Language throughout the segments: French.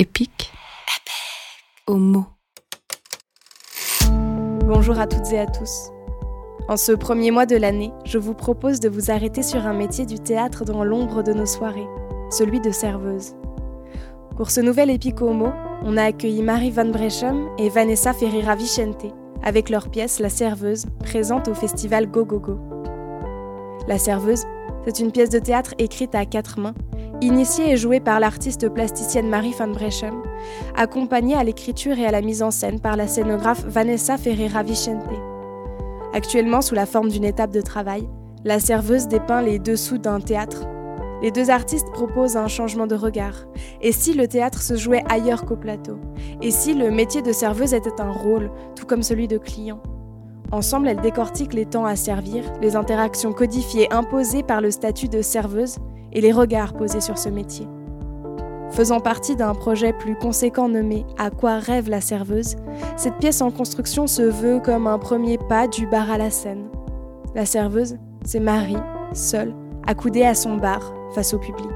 Épique. Homo. Bonjour à toutes et à tous. En ce premier mois de l'année, je vous propose de vous arrêter sur un métier du théâtre dans l'ombre de nos soirées, celui de serveuse. Pour ce nouvel Épique Homo, on a accueilli Marie Van Brechem et Vanessa Ferreira Vicente avec leur pièce La Serveuse, présente au festival Go Go Go. La Serveuse, c'est une pièce de théâtre écrite à quatre mains Initiée et jouée par l'artiste plasticienne Marie van Brechem, accompagnée à l'écriture et à la mise en scène par la scénographe Vanessa Ferreira Vicente. Actuellement sous la forme d'une étape de travail, la serveuse dépeint les dessous d'un théâtre. Les deux artistes proposent un changement de regard. Et si le théâtre se jouait ailleurs qu'au plateau? Et si le métier de serveuse était un rôle, tout comme celui de client? Ensemble, elles décortiquent les temps à servir, les interactions codifiées imposées par le statut de serveuse et les regards posés sur ce métier. Faisant partie d'un projet plus conséquent nommé À quoi rêve la serveuse, cette pièce en construction se veut comme un premier pas du bar à la scène. La serveuse, c'est Marie, seule, accoudée à son bar, face au public.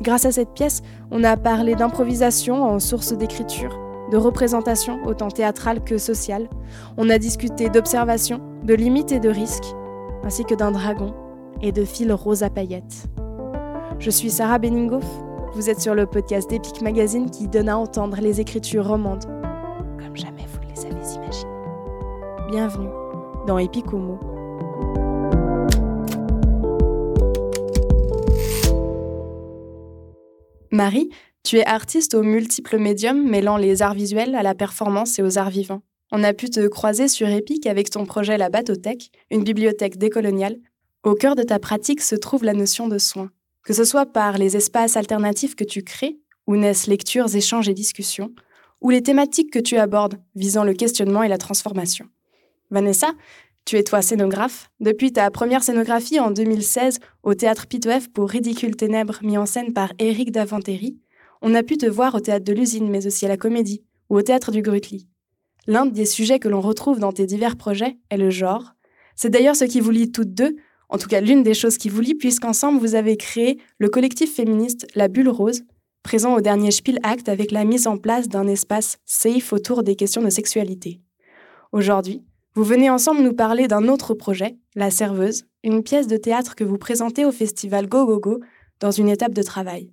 Grâce à cette pièce, on a parlé d'improvisation en source d'écriture, de représentation autant théâtrale que sociale. On a discuté d'observation, de limites et de risques, ainsi que d'un dragon et de fil rose à paillettes. Je suis Sarah Benningoff. Vous êtes sur le podcast d'Epic Magazine qui donne à entendre les écritures romandes, comme jamais vous les avez imaginées. Bienvenue dans Epic Homo. Marie, tu es artiste aux multiples médiums mêlant les arts visuels à la performance et aux arts vivants. On a pu te croiser sur Epic avec ton projet La Batothèque, une bibliothèque décoloniale, au cœur de ta pratique se trouve la notion de soin. Que ce soit par les espaces alternatifs que tu crées, où naissent lectures, échanges et discussions, ou les thématiques que tu abordes, visant le questionnement et la transformation. Vanessa, tu es toi scénographe. Depuis ta première scénographie en 2016 au théâtre Pitoef pour Ridicule Ténèbres mis en scène par Éric Davanteri, on a pu te voir au théâtre de l'usine, mais aussi à la comédie, ou au théâtre du Grutli. L'un des sujets que l'on retrouve dans tes divers projets est le genre. C'est d'ailleurs ce qui vous lie toutes deux, en tout cas l'une des choses qui vous lie, puisqu'ensemble vous avez créé le collectif féministe La Bulle Rose, présent au dernier Spiel Act avec la mise en place d'un espace safe autour des questions de sexualité. Aujourd'hui, vous venez ensemble nous parler d'un autre projet, La Serveuse, une pièce de théâtre que vous présentez au festival Go Go Go dans une étape de travail.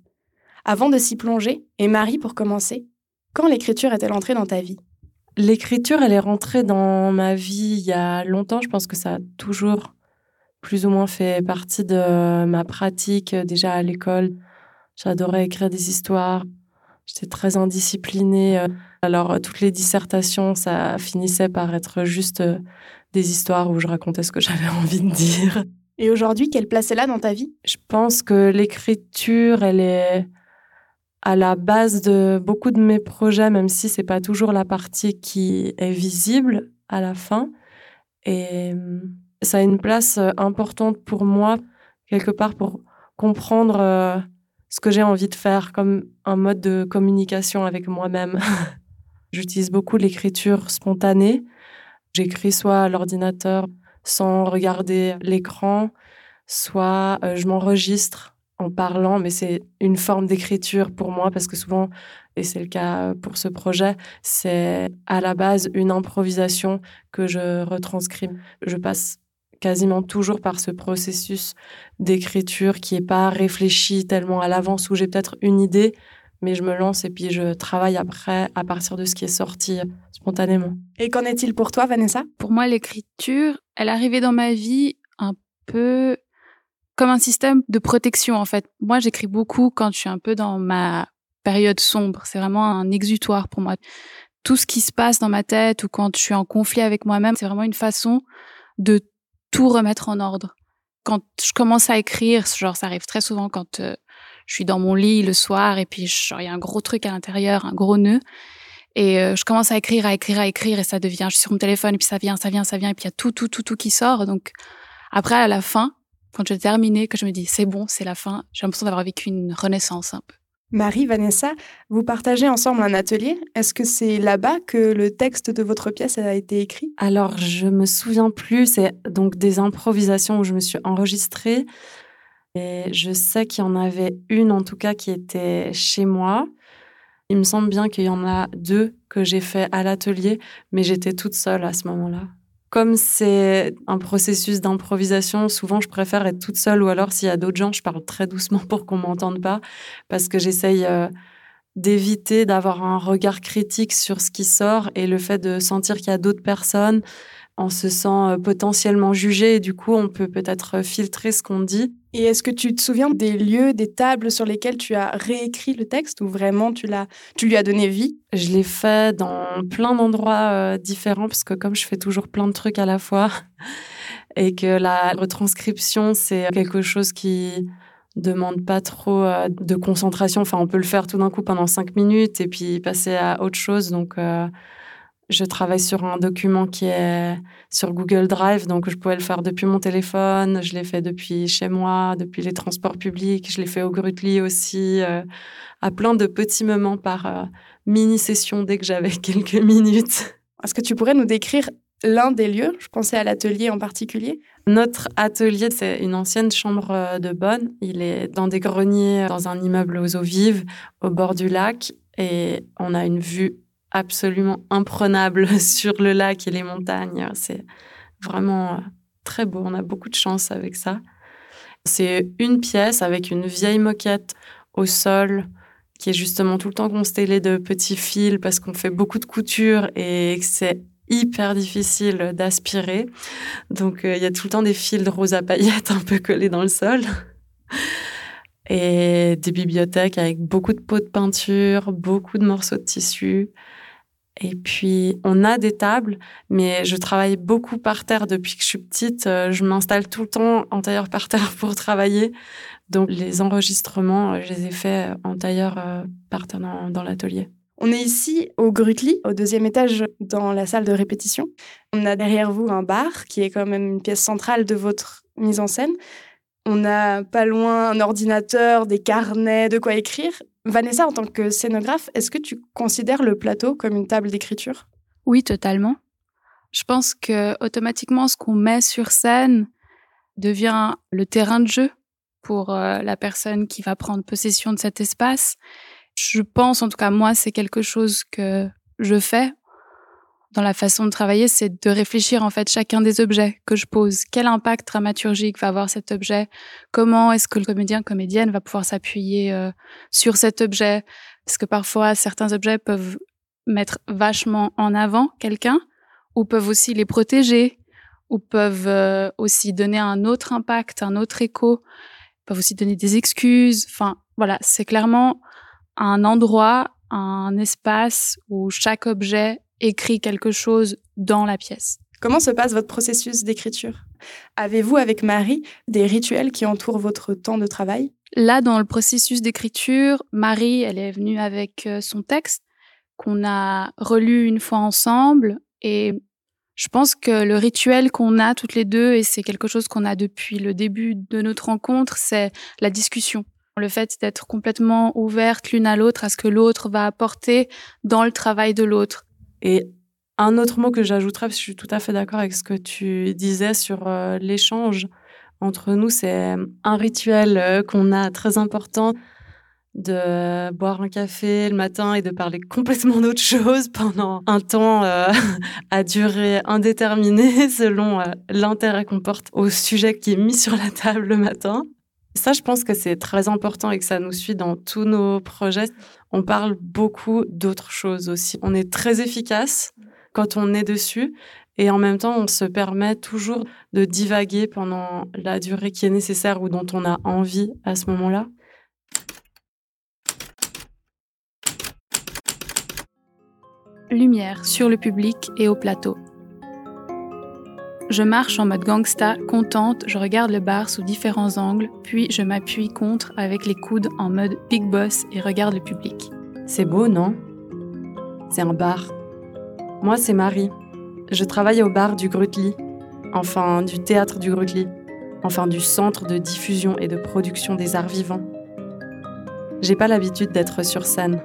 Avant de s'y plonger, et Marie pour commencer, quand l'écriture est-elle entrée dans ta vie? L'écriture, elle est rentrée dans ma vie il y a longtemps. Je pense que ça a toujours plus ou moins fait partie de ma pratique euh, déjà à l'école. J'adorais écrire des histoires. J'étais très indisciplinée. Euh. Alors, euh, toutes les dissertations, ça finissait par être juste des histoires où je racontais ce que j'avais envie de dire. Et aujourd'hui, quelle place est là dans ta vie? Je pense que l'écriture, elle est à la base de beaucoup de mes projets, même si c'est pas toujours la partie qui est visible à la fin. Et hum, ça a une place euh, importante pour moi, quelque part pour comprendre euh, ce que j'ai envie de faire comme un mode de communication avec moi-même. J'utilise beaucoup l'écriture spontanée. J'écris soit à l'ordinateur sans regarder l'écran, soit euh, je m'enregistre en parlant, mais c'est une forme d'écriture pour moi parce que souvent, et c'est le cas pour ce projet, c'est à la base une improvisation que je retranscris. Je passe quasiment toujours par ce processus d'écriture qui n'est pas réfléchi tellement à l'avance où j'ai peut-être une idée, mais je me lance et puis je travaille après à partir de ce qui est sorti spontanément. Et qu'en est-il pour toi, Vanessa? Pour moi, l'écriture, elle arrivait dans ma vie un peu comme un système de protection, en fait. Moi, j'écris beaucoup quand je suis un peu dans ma période sombre. C'est vraiment un exutoire pour moi. Tout ce qui se passe dans ma tête ou quand je suis en conflit avec moi-même, c'est vraiment une façon de tout remettre en ordre. Quand je commence à écrire, genre ça arrive très souvent quand euh, je suis dans mon lit le soir et puis il y a un gros truc à l'intérieur, un gros nœud. Et euh, je commence à écrire, à écrire, à écrire et ça devient, je suis sur mon téléphone et puis ça vient, ça vient, ça vient et puis il y a tout, tout, tout, tout qui sort. Donc après, à la fin, quand j'ai terminé, que je me dis c'est bon, c'est la fin, j'ai l'impression d'avoir vécu une renaissance un peu. Marie, Vanessa, vous partagez ensemble un atelier. Est-ce que c'est là-bas que le texte de votre pièce a été écrit? Alors, je me souviens plus. C'est donc des improvisations où je me suis enregistrée. Et je sais qu'il y en avait une, en tout cas, qui était chez moi. Il me semble bien qu'il y en a deux que j'ai fait à l'atelier, mais j'étais toute seule à ce moment-là. Comme c'est un processus d'improvisation, souvent je préfère être toute seule ou alors s'il y a d'autres gens, je parle très doucement pour qu'on m'entende pas parce que j'essaye euh, d'éviter d'avoir un regard critique sur ce qui sort et le fait de sentir qu'il y a d'autres personnes, on se sent euh, potentiellement jugé et du coup on peut peut-être filtrer ce qu'on dit. Et est-ce que tu te souviens des lieux, des tables sur lesquelles tu as réécrit le texte ou vraiment tu l'as, tu lui as donné vie? Je l'ai fait dans plein d'endroits euh, différents parce que comme je fais toujours plein de trucs à la fois et que la retranscription c'est quelque chose qui demande pas trop euh, de concentration. Enfin, on peut le faire tout d'un coup pendant cinq minutes et puis passer à autre chose. Donc, euh, je travaille sur un document qui est sur Google Drive, donc je pouvais le faire depuis mon téléphone. Je l'ai fait depuis chez moi, depuis les transports publics. Je l'ai fait au Grutli aussi, euh, à plein de petits moments par mini session dès que j'avais quelques minutes. Est-ce que tu pourrais nous décrire l'un des lieux? Je pensais à l'atelier en particulier. Notre atelier, c'est une ancienne chambre euh, de bonne. Il est dans des greniers, dans un immeuble aux eaux vives, au bord du lac. Et on a une vue absolument imprenable sur le lac et les montagnes. C'est vraiment euh, très beau. On a beaucoup de chance avec ça. C'est une pièce avec une vieille moquette au sol qui est justement tout le temps constellée de petits fils parce qu'on fait beaucoup de couture et c'est hyper difficile d'aspirer. Donc, euh, il y a tout le temps des fils de rose à paillettes un peu collés dans le sol. Et des bibliothèques avec beaucoup de pots de peinture, beaucoup de morceaux de tissu. Et puis, on a des tables, mais je travaille beaucoup par terre depuis que je suis petite. Euh, je m'installe tout le temps en tailleur par terre pour travailler. Donc, les enregistrements, je les ai faits en tailleur euh, par terre dans l'atelier. On est ici au Grutli, au deuxième étage dans la salle de répétition. On a derrière vous un bar qui est quand même une pièce centrale de votre mise en scène. On a pas loin un ordinateur, des carnets, de quoi écrire. Vanessa, en tant que scénographe, est-ce que tu considères le plateau comme une table d'écriture? Oui, totalement. Je pense que automatiquement, ce qu'on met sur scène devient le terrain de jeu pour euh, la personne qui va prendre possession de cet espace je pense, en tout cas moi, c'est quelque chose que je fais dans la façon de travailler, c'est de réfléchir en fait chacun des objets que je pose. Quel impact dramaturgique va avoir cet objet? Comment est-ce que le comédien, comédienne va pouvoir s'appuyer euh, sur cet objet? Parce que parfois, certains objets peuvent mettre vachement en avant quelqu'un, ou peuvent aussi les protéger, ou peuvent euh, aussi donner un autre impact, un autre écho, peuvent aussi donner des excuses. Enfin, voilà, c'est clairement un endroit, un espace où chaque objet écrit quelque chose dans la pièce. Comment se passe votre processus d'écriture? Avez-vous avec Marie des rituels qui entourent votre temps de travail? Là, dans le processus d'écriture, Marie, elle est venue avec euh, son texte qu'on a relu une fois ensemble et je pense que le rituel qu'on a toutes les deux, et c'est quelque chose qu'on a depuis le début de notre rencontre, c'est la discussion. Le fait d'être complètement ouverte l'une à l'autre, à ce que l'autre va apporter dans le travail de l'autre. Et un autre mot que j'ajouterais, parce que je suis tout à fait d'accord avec ce que tu disais sur euh, l'échange entre nous, c'est un rituel euh, qu'on a très important de boire un café le matin et de parler complètement d'autre chose pendant un temps euh, à durée indéterminée selon l'intérêt qu'on porte au sujet qui est mis sur la table le matin. Ça, je pense que c'est très important et que ça nous suit dans tous nos projets. On parle beaucoup d'autres choses aussi. On est très efficace quand on est dessus et en même temps, on se permet toujours de divaguer pendant la durée qui est nécessaire ou dont on a envie à ce moment-là. Lumière sur le public et au plateau. Je marche en mode gangsta, contente, je regarde le bar sous différents angles, puis je m'appuie contre avec les coudes en mode big boss et regarde le public. C'est beau, non? C'est un bar. Moi, c'est Marie. Je travaille au bar du Grutli, enfin du théâtre du Grutli, enfin du centre de diffusion et de production des arts vivants. J'ai pas l'habitude d'être sur scène.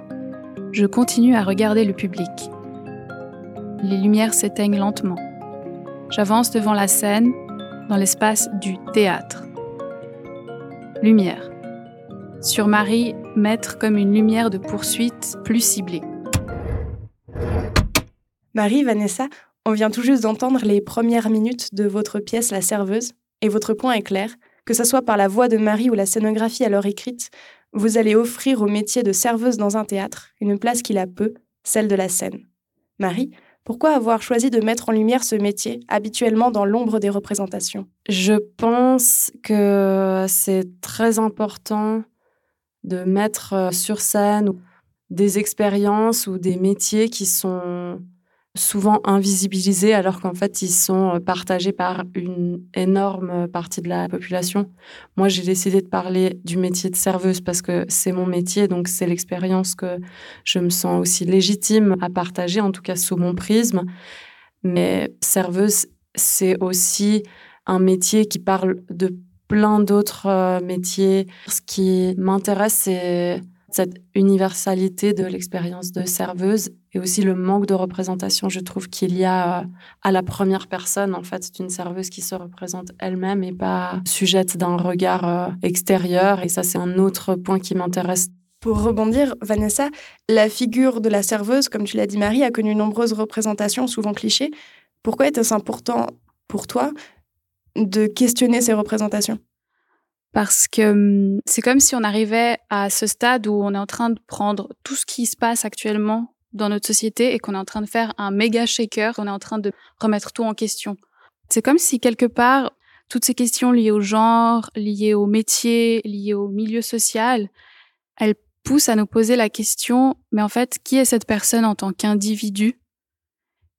Je continue à regarder le public. Les lumières s'éteignent lentement. J'avance devant la scène, dans l'espace du théâtre. Lumière. Sur Marie, mettre comme une lumière de poursuite plus ciblée. Marie, Vanessa, on vient tout juste d'entendre les premières minutes de votre pièce La Serveuse, et votre point est clair, que ce soit par la voix de Marie ou la scénographie alors écrite, vous allez offrir au métier de serveuse dans un théâtre une place qu'il a peu, celle de la scène. Marie, pourquoi avoir choisi de mettre en lumière ce métier, habituellement dans l'ombre des représentations? Je pense que c'est très important de mettre euh, sur scène des expériences ou des métiers qui sont souvent invisibilisés alors qu'en fait ils sont euh, partagés par une énorme partie de la population. Moi j'ai décidé de parler du métier de serveuse parce que c'est mon métier donc c'est l'expérience que je me sens aussi légitime à partager en tout cas sous mon prisme. Mais serveuse c'est aussi un métier qui parle de plein d'autres euh, métiers. Ce qui m'intéresse c'est cette universalité de l'expérience de serveuse et aussi le manque de représentation, je trouve qu'il y a euh, à la première personne, en fait, c'est une serveuse qui se représente elle-même et pas sujette d'un regard euh, extérieur. Et ça, c'est un autre point qui m'intéresse. Pour rebondir, Vanessa, la figure de la serveuse, comme tu l'as dit Marie, a connu nombreuses représentations, souvent clichés. Pourquoi était-ce important pour toi de questionner ces représentations? Parce que hum, c'est comme si on arrivait à ce stade où on est en train de prendre tout ce qui se passe actuellement dans notre société et qu'on est en train de faire un méga shaker, on est en train de remettre tout en question. C'est comme si quelque part, toutes ces questions liées au genre, liées au métier, liées au milieu social, elles poussent à nous poser la question, mais en fait, qui est cette personne en tant qu'individu?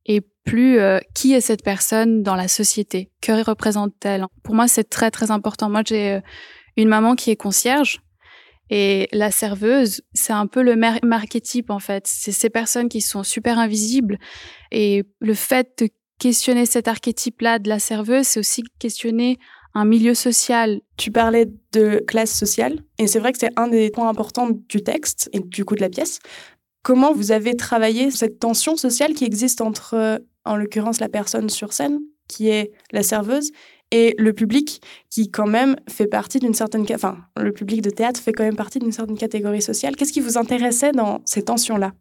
Et plus, euh, qui est cette personne dans la société? Que représente-t-elle? Pour moi, c'est très, très important. Moi, j'ai euh, une maman qui est concierge et la serveuse, c'est un peu le marketype en fait. C'est ces personnes qui sont super invisibles. Et le fait de questionner cet archétype-là de la serveuse, c'est aussi questionner un milieu social. Tu parlais de classe sociale, et c'est vrai que c'est un des points importants du texte et du coup de la pièce. Comment vous avez travaillé cette tension sociale qui existe entre, en l'occurrence, la personne sur scène, qui est la serveuse, et le public qui quand même fait partie d'une certaine enfin le public de théâtre fait quand même partie d'une certaine catégorie sociale. Qu'est-ce qui vous intéressait dans ces tensions-là?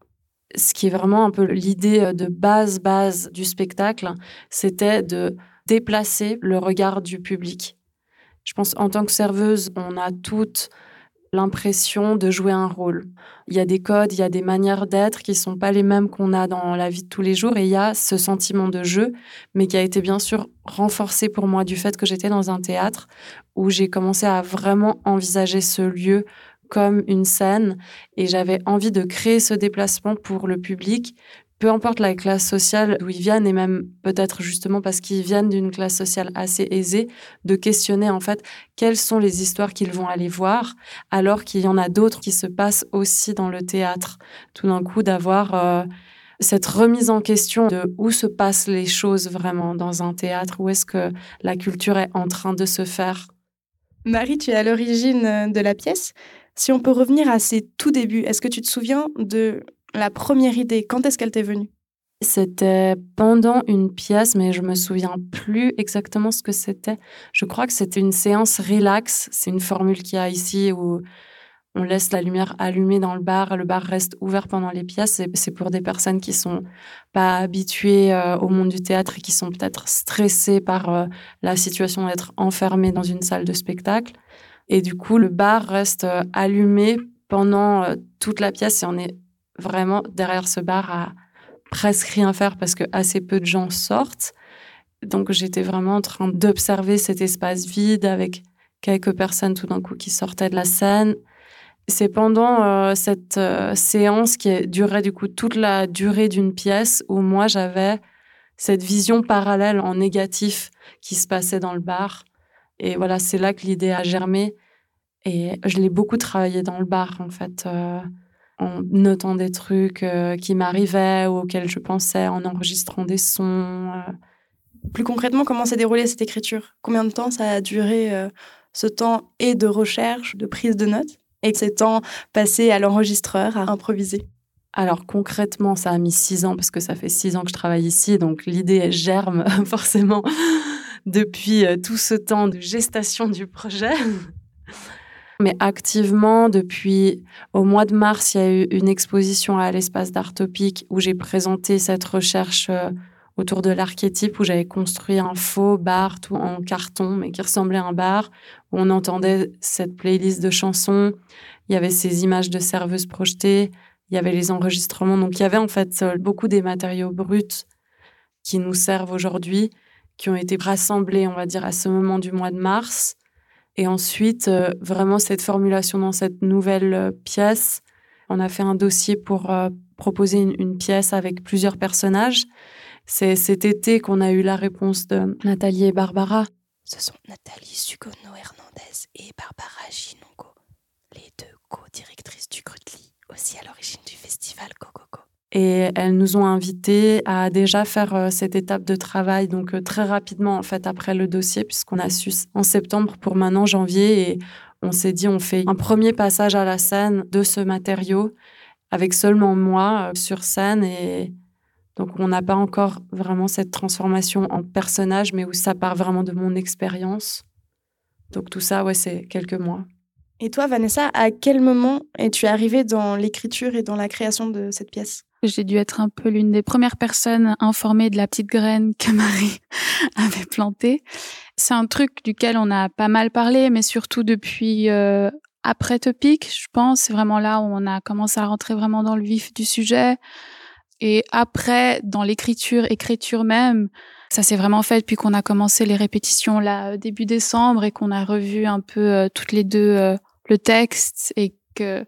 Ce qui est vraiment un peu l'idée euh, de base base du spectacle, c'était de déplacer le regard du public. Je pense en tant que serveuse, on a toutes l'impression de jouer un rôle. Il y a des codes, il y a des manières d'être qui sont pas les mêmes qu'on a dans la vie de tous les jours et il y a ce sentiment de jeu, mais qui a été bien sûr renforcé pour moi du fait que j'étais dans un théâtre où j'ai commencé à vraiment envisager ce lieu comme une scène et j'avais envie de créer ce déplacement pour le public peu importe la classe sociale d'où ils viennent, et même peut-être justement parce qu'ils viennent d'une classe sociale assez aisée, de questionner en fait quelles sont les histoires qu'ils vont aller voir, alors qu'il y en a d'autres qui se passent aussi dans le théâtre. Tout d'un coup, d'avoir euh, cette remise en question de où se passent les choses vraiment dans un théâtre, où est-ce que la culture est en train de se faire. Marie, tu es à l'origine euh, de la pièce. Si on peut revenir à ses tout débuts, est-ce que tu te souviens de la première idée, quand est-ce qu'elle t'est venue? C'était pendant une pièce, mais je me souviens plus exactement ce que c'était. Je crois que c'était une séance relax. C'est une formule qu'il y a ici où on laisse la lumière allumée dans le bar, le bar reste ouvert pendant les pièces. C'est pour des personnes qui sont pas habituées euh, au monde du théâtre et qui sont peut-être stressées par euh, la situation d'être enfermées dans une salle de spectacle. Et du coup, le bar reste euh, allumé pendant toute la pièce et on est vraiment derrière ce bar à presque rien faire parce que assez peu de gens sortent. Donc j'étais vraiment en train d'observer cet espace vide avec quelques personnes tout d'un coup qui sortaient de la scène. C'est pendant euh, cette euh, séance qui durait du coup toute la durée d'une pièce où moi j'avais cette vision parallèle en négatif qui se passait dans le bar. Et voilà, c'est là que l'idée a germé. Et je l'ai beaucoup travaillé dans le bar en fait. Euh, en notant des trucs euh, qui m'arrivaient ou auxquels je pensais, en enregistrant des sons. Euh. Plus concrètement, comment s'est déroulée cette écriture? Combien de temps ça a duré euh, ce temps et de recherche, de prise de notes, et ce temps passé à l'enregistreur, à improviser? Alors concrètement, ça a mis six ans parce que ça fait six ans que je travaille ici, donc l'idée germe forcément depuis tout ce temps de gestation du projet. Mais activement, depuis au mois de mars, il y a eu une exposition à l'espace d'art topique où j'ai présenté cette recherche euh, autour de l'archétype, où j'avais construit un faux bar tout en carton, mais qui ressemblait à un bar, où on entendait cette playlist de chansons. Il y avait ces images de serveuses projetées, il y avait les enregistrements. Donc il y avait en fait euh, beaucoup des matériaux bruts qui nous servent aujourd'hui, qui ont été rassemblés, on va dire, à ce moment du mois de mars et ensuite, euh, vraiment, cette formulation dans cette nouvelle euh, pièce, on a fait un dossier pour euh, proposer une, pièce avec plusieurs personnages. C'est cet été qu'on a eu la réponse de Nathalie et Barbara. Ce sont Nathalie Sugono-Hernandez et Barbara Ginongo, les deux co-directrices du Grutli, aussi à l'origine du festival Cococo. Et elles nous ont invités à déjà faire euh, cette étape de travail, donc euh, très rapidement en fait après le dossier, puisqu'on a su en septembre pour maintenant janvier, et on s'est dit on fait un premier passage à la scène de ce matériau avec seulement moi euh, sur scène, et donc on n'a pas encore vraiment cette transformation en personnage, mais où ça part vraiment de mon expérience. Donc tout ça, ouais, c'est quelques mois. Et toi, Vanessa, à quel moment es-tu arrivée dans l'écriture et dans la création de cette pièce? J'ai dû être un peu l'une des premières personnes informées de la petite graine que Marie avait plantée. C'est un truc duquel on a pas mal parlé, mais surtout depuis euh, après Topic, je pense. C'est vraiment là où on a commencé à rentrer vraiment dans le vif du sujet. Et après, dans l'écriture, écriture même, ça s'est vraiment fait depuis qu'on a commencé les répétitions là début décembre et qu'on a revu un peu euh, toutes les deux euh, le texte et que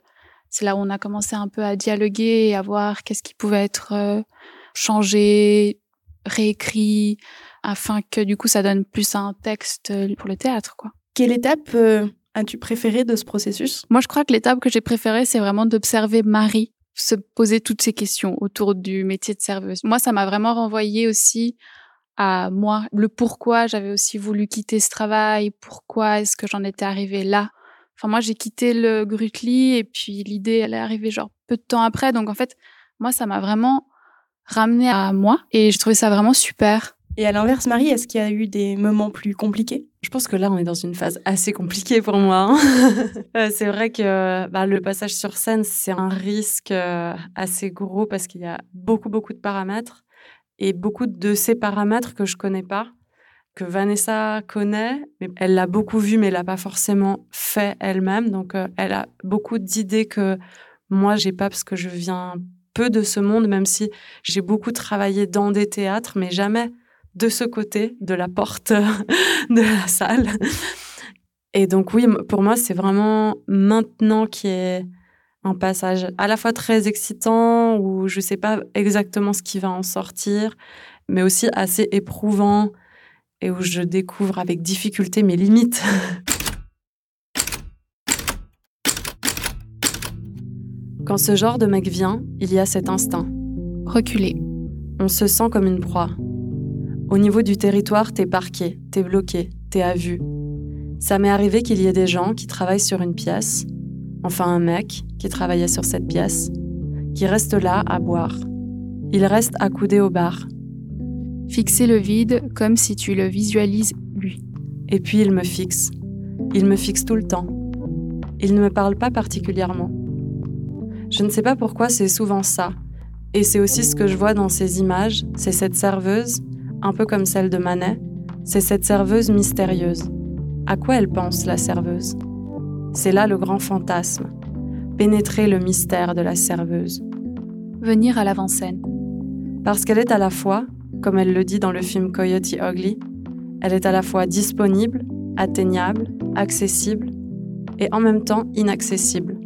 c'est là où on a commencé un peu à dialoguer et à voir qu'est-ce qui pouvait être euh, changé, réécrit, afin que du coup ça donne plus un texte euh, pour le théâtre, quoi. Quelle étape euh, as-tu préférée de ce processus? Moi, je crois que l'étape que j'ai préférée, c'est vraiment d'observer Marie se poser toutes ces questions autour du métier de serveuse. Moi, ça m'a vraiment renvoyé aussi à moi, le pourquoi j'avais aussi voulu quitter ce travail, pourquoi est-ce que j'en étais arrivée là Enfin, moi, j'ai quitté le Grutli et puis l'idée, elle est arrivée genre peu de temps après. Donc, en fait, moi, ça m'a vraiment ramené à moi et j'ai trouvé ça vraiment super. Et à l'inverse, Marie, est-ce qu'il y a eu des moments plus compliqués? Je pense que là, on est dans une phase assez compliquée pour moi. Hein. Euh, c'est vrai que bah, le passage sur scène, c'est un risque euh, assez gros parce qu'il y a beaucoup, beaucoup de paramètres et beaucoup de ces paramètres que je connais pas que Vanessa connaît, mais elle l'a beaucoup vu, mais elle l'a pas forcément fait elle-même. Donc, euh, elle a beaucoup d'idées que moi, j'ai pas parce que je viens peu de ce monde, même si j'ai beaucoup travaillé dans des théâtres, mais jamais de ce côté de la porte de la salle. Et donc, oui, pour moi, c'est vraiment maintenant qui est un passage à la fois très excitant, où je sais pas exactement ce qui va en sortir, mais aussi assez éprouvant et où je découvre avec difficulté mes limites. Quand ce genre de mec vient, il y a cet instinct. Reculer. On se sent comme une proie. Au niveau du territoire, t'es parqué, t'es bloqué, t'es à vue. Ça m'est arrivé qu'il y ait des gens qui travaillent sur une pièce, enfin un mec qui travaillait sur cette pièce, qui reste là à boire. Il reste accoudé au bar, Fixer le vide comme si tu le visualises lui. Et puis il me fixe. Il me fixe tout le temps. Il ne me parle pas particulièrement. Je ne sais pas pourquoi c'est souvent ça. Et c'est aussi ce que je vois dans ces images, c'est cette serveuse, un peu comme celle de Manet, c'est cette serveuse mystérieuse. À quoi elle pense, la serveuse? C'est là le grand fantasme, pénétrer le mystère de la serveuse. Venir à l'avant-scène. Parce qu'elle est à la fois comme elle le dit dans le film Coyote Ugly, elle est à la fois disponible, atteignable, accessible et en même temps inaccessible.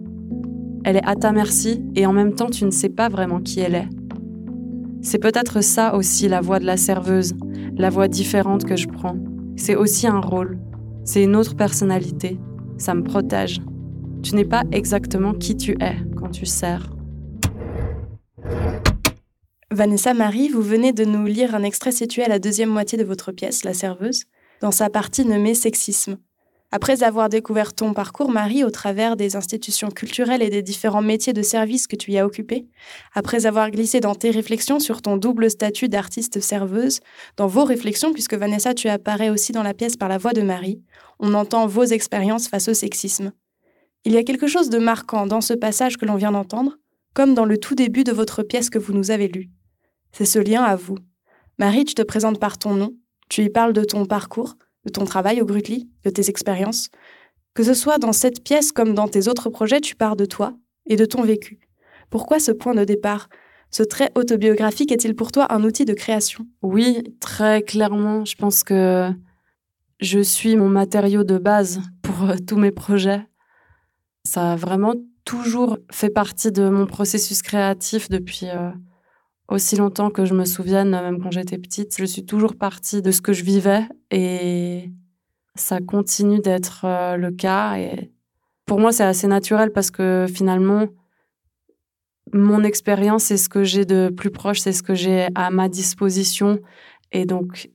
Elle est à ta merci et en même temps tu ne sais pas vraiment qui elle est. C'est peut-être ça aussi la voix de la serveuse, la voix différente que je prends. C'est aussi un rôle, c'est une autre personnalité, ça me protège. Tu n'es pas exactement qui tu es quand tu sers. Vanessa Marie, vous venez de nous lire un extrait situé à la deuxième moitié de votre pièce, La Serveuse, dans sa partie nommée Sexisme. Après avoir découvert ton parcours, Marie, au travers des institutions culturelles et des différents métiers de service que tu y as occupés, après avoir glissé dans tes réflexions sur ton double statut d'artiste serveuse, dans vos réflexions, puisque Vanessa, tu apparais aussi dans la pièce par la voix de Marie, on entend vos expériences face au sexisme. Il y a quelque chose de marquant dans ce passage que l'on vient d'entendre, comme dans le tout début de votre pièce que vous nous avez lue. C'est ce lien à vous. Marie, tu te présentes par ton nom, tu y parles de ton parcours, de ton travail au Grutli, de tes expériences. Que ce soit dans cette pièce comme dans tes autres projets, tu parles de toi et de ton vécu. Pourquoi ce point de départ? Ce trait autobiographique est-il pour toi un outil de création? Oui, très clairement. Je pense que je suis mon matériau de base pour euh, tous mes projets. Ça a vraiment toujours fait partie de mon processus créatif depuis euh, aussi longtemps que je me souvienne, même quand j'étais petite. Je suis toujours partie de ce que je vivais et ça continue d'être euh, le cas. Et pour moi, c'est assez naturel parce que finalement, mon expérience, c'est ce que j'ai de plus proche, c'est ce que j'ai à ma disposition. Et donc,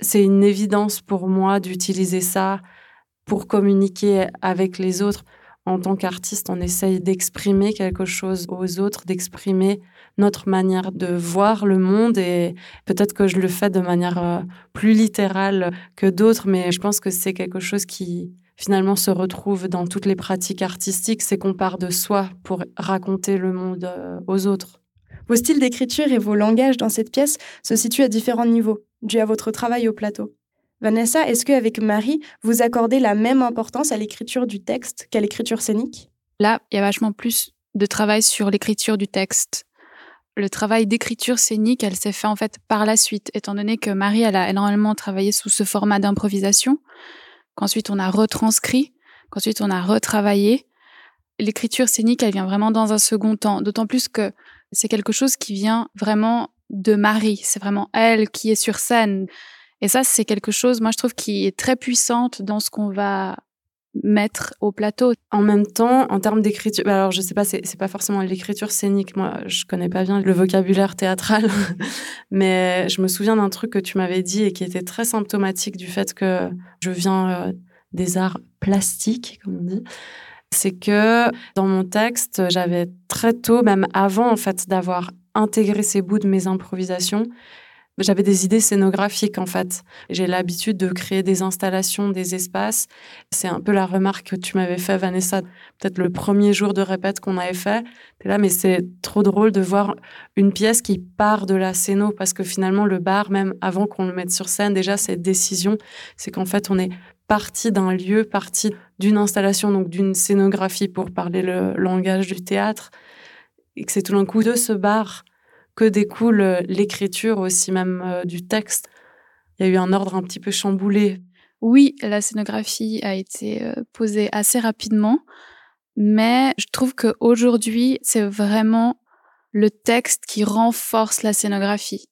c'est une évidence pour moi d'utiliser ça pour communiquer avec les autres. En tant qu'artiste, on essaye d'exprimer quelque chose aux autres, d'exprimer notre manière de voir le monde et peut-être que je le fais de manière euh, plus littérale que d'autres, mais je pense que c'est quelque chose qui finalement se retrouve dans toutes les pratiques artistiques, c'est qu'on part de soi pour raconter le monde euh, aux autres. Vos styles d'écriture et vos langages dans cette pièce se situent à différents niveaux, dû à votre travail au plateau. Vanessa, est-ce qu'avec Marie, vous accordez la même importance à l'écriture du texte qu'à l'écriture scénique? Là, il y a vachement plus de travail sur l'écriture du texte le travail d'écriture scénique, elle s'est fait en fait par la suite, étant donné que Marie, elle a énormément travaillé sous ce format d'improvisation, qu'ensuite on a retranscrit, qu'ensuite on a retravaillé. L'écriture scénique, elle vient vraiment dans un second temps, d'autant plus que c'est quelque chose qui vient vraiment de Marie, c'est vraiment elle qui est sur scène. Et ça, c'est quelque chose, moi, je trouve, qui est très puissante dans ce qu'on va mettre au plateau. En même temps, en termes d'écriture, bah, alors je sais pas, c'est pas forcément l'écriture scénique. Moi, je connais pas bien le vocabulaire théâtral, mais je me souviens d'un truc que tu m'avais dit et qui était très symptomatique du fait que je viens euh, des arts plastiques, comme on dit. C'est que dans mon texte, j'avais très tôt, même avant en fait d'avoir intégré ces bouts de mes improvisations, j'avais des idées scénographiques en fait. J'ai l'habitude de créer des installations, des espaces. C'est un peu la remarque que tu m'avais fait, Vanessa, peut-être le premier jour de répète qu'on avait fait. T'es là, mais c'est trop drôle de voir une pièce qui part de la scéno parce que finalement le bar, même avant qu'on le mette sur scène, déjà cette décision, c'est qu'en fait on est parti d'un lieu, parti d'une installation, donc d'une scénographie pour parler le langage du théâtre, et que c'est tout d'un coup de ce bar que découle euh, l'écriture aussi même euh, du texte. Il y a eu un ordre un petit peu chamboulé. Oui, la scénographie a été euh, posée assez rapidement, mais je trouve qu'aujourd'hui, c'est vraiment le texte qui renforce la scénographie.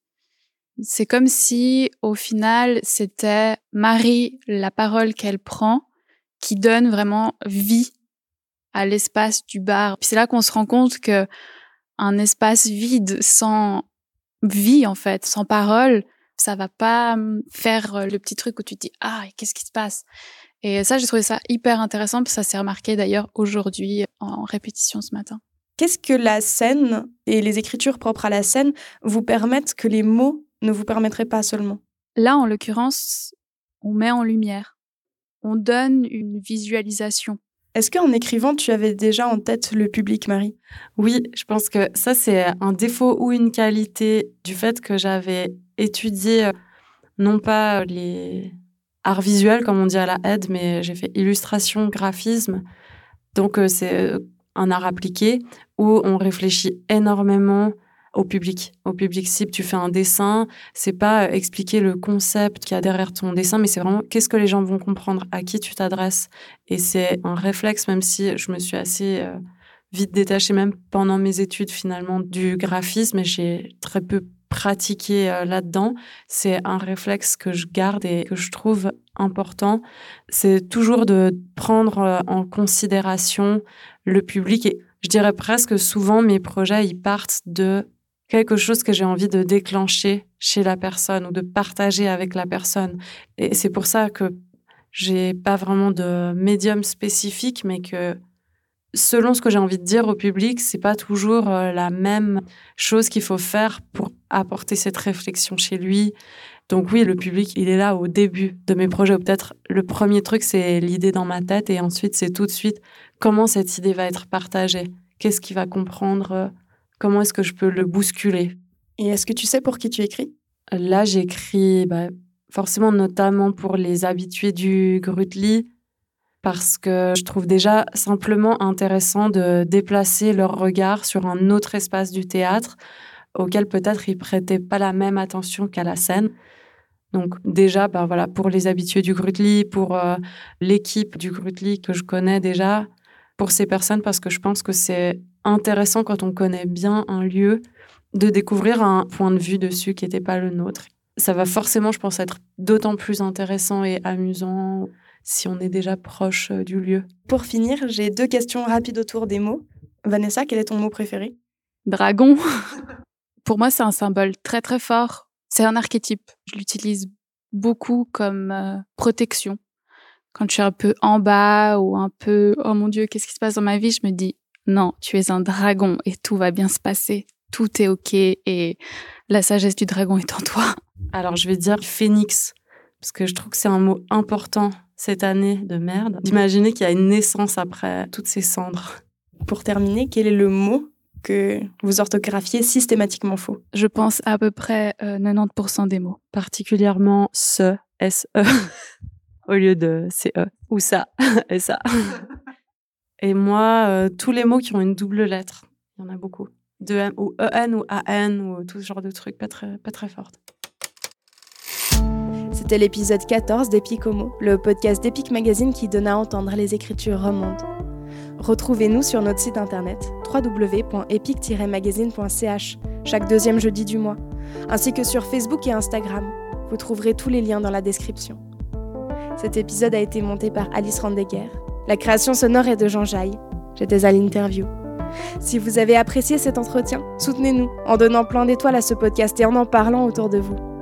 C'est comme si, au final, c'était Marie, la parole qu'elle prend, qui donne vraiment vie à l'espace du bar. C'est là qu'on se rend compte que un espace vide, sans vie en fait, sans parole, ça va pas hum, faire euh, le petit truc où tu te dis ah qu'est-ce qui se passe? Et ça, j'ai trouvé ça hyper intéressant, ça s'est remarqué d'ailleurs aujourd'hui en répétition ce matin. Qu'est-ce que la scène et les écritures propres à la scène vous permettent que les mots ne vous permettraient pas seulement? Là, en l'occurrence, on met en lumière, on donne une visualisation. Est-ce qu'en écrivant, tu avais déjà en tête le public, Marie? Oui, je pense que ça, c'est un défaut ou une qualité du fait que j'avais étudié euh, non pas les arts visuels, comme on dit à la aide, mais j'ai fait illustration, graphisme. Donc, euh, c'est euh, un art appliqué où on réfléchit énormément au public, au public cible. Tu fais un dessin, c'est pas euh, expliquer le concept qu'il y a derrière ton dessin, mais c'est vraiment qu'est-ce que les gens vont comprendre, à qui tu t'adresses. Et c'est un réflexe, même si je me suis assez euh, vite détachée, même pendant mes études finalement, du graphisme, et j'ai très peu pratiqué euh, là-dedans. C'est un réflexe que je garde et que je trouve important. C'est toujours de prendre en considération le public et je dirais presque souvent mes projets ils partent de quelque chose que j'ai envie de déclencher chez la personne ou de partager avec la personne. Et c'est pour ça que j'ai pas vraiment de médium spécifique, mais que selon ce que j'ai envie de dire au public, c'est pas toujours euh, la même chose qu'il faut faire pour apporter cette réflexion chez lui. Donc oui, le public, il est là au début de mes projets. Peut-être le premier truc, c'est l'idée dans ma tête et ensuite, c'est tout de suite comment cette idée va être partagée, qu'est-ce qu'il va comprendre, comment est-ce que je peux le bousculer? Et est-ce que tu sais pour qui tu écris? Là, j'écris bah, forcément notamment pour les habitués du Grutli, parce que je trouve déjà simplement intéressant de déplacer leur regard sur un autre espace du théâtre auquel peut-être ils prêtaient pas la même attention qu'à la scène. Donc déjà, bah voilà, pour les habitués du Grutli, pour euh, l'équipe du Grutli que je connais déjà, pour ces personnes, parce que je pense que c'est intéressant quand on connaît bien un lieu de découvrir un point de vue dessus qui n'était pas le nôtre. Ça va forcément, je pense, être d'autant plus intéressant et amusant si on est déjà proche euh, du lieu. Pour finir, j'ai deux questions rapides autour des mots. Vanessa, quel est ton mot préféré? Dragon. Pour moi, c'est un symbole très très fort. C'est un archétype. Je l'utilise beaucoup comme euh, protection. Quand je suis un peu en bas ou un peu oh mon dieu, qu'est-ce qui se passe dans ma vie, je me dis non, tu es un dragon et tout va bien se passer. Tout est ok et la sagesse du dragon est en toi. Alors je vais dire phénix parce que je trouve que c'est un mot important cette année de merde. D'imaginer qu'il y a une naissance après toutes ces cendres. Pour terminer, quel est le mot que vous orthographiez systématiquement faux? Je pense à peu près 90% euh, des mots. Particulièrement ce, S-E, au lieu de C-E, ou ça, et ça. Et moi, euh, tous les mots qui ont une double lettre, il y en a beaucoup. Ou E-N ou A-N, ou tout ce genre de trucs, pas très, pas très fortes. C'était l'épisode 14 d'Epic Homo, le podcast d'Epic Magazine qui donne à entendre les écritures romandes. Retrouvez-nous sur notre site internet www.epic-magazine.ch chaque deuxième jeudi du mois, ainsi que sur Facebook et Instagram. Vous trouverez tous les liens dans la description. Cet épisode a été monté par Alice Randeguer. La création sonore est de Jean Jaille. J'étais à l'interview. Si vous avez apprécié cet entretien, soutenez-nous en donnant plein d'étoiles à ce podcast et en en parlant autour de vous.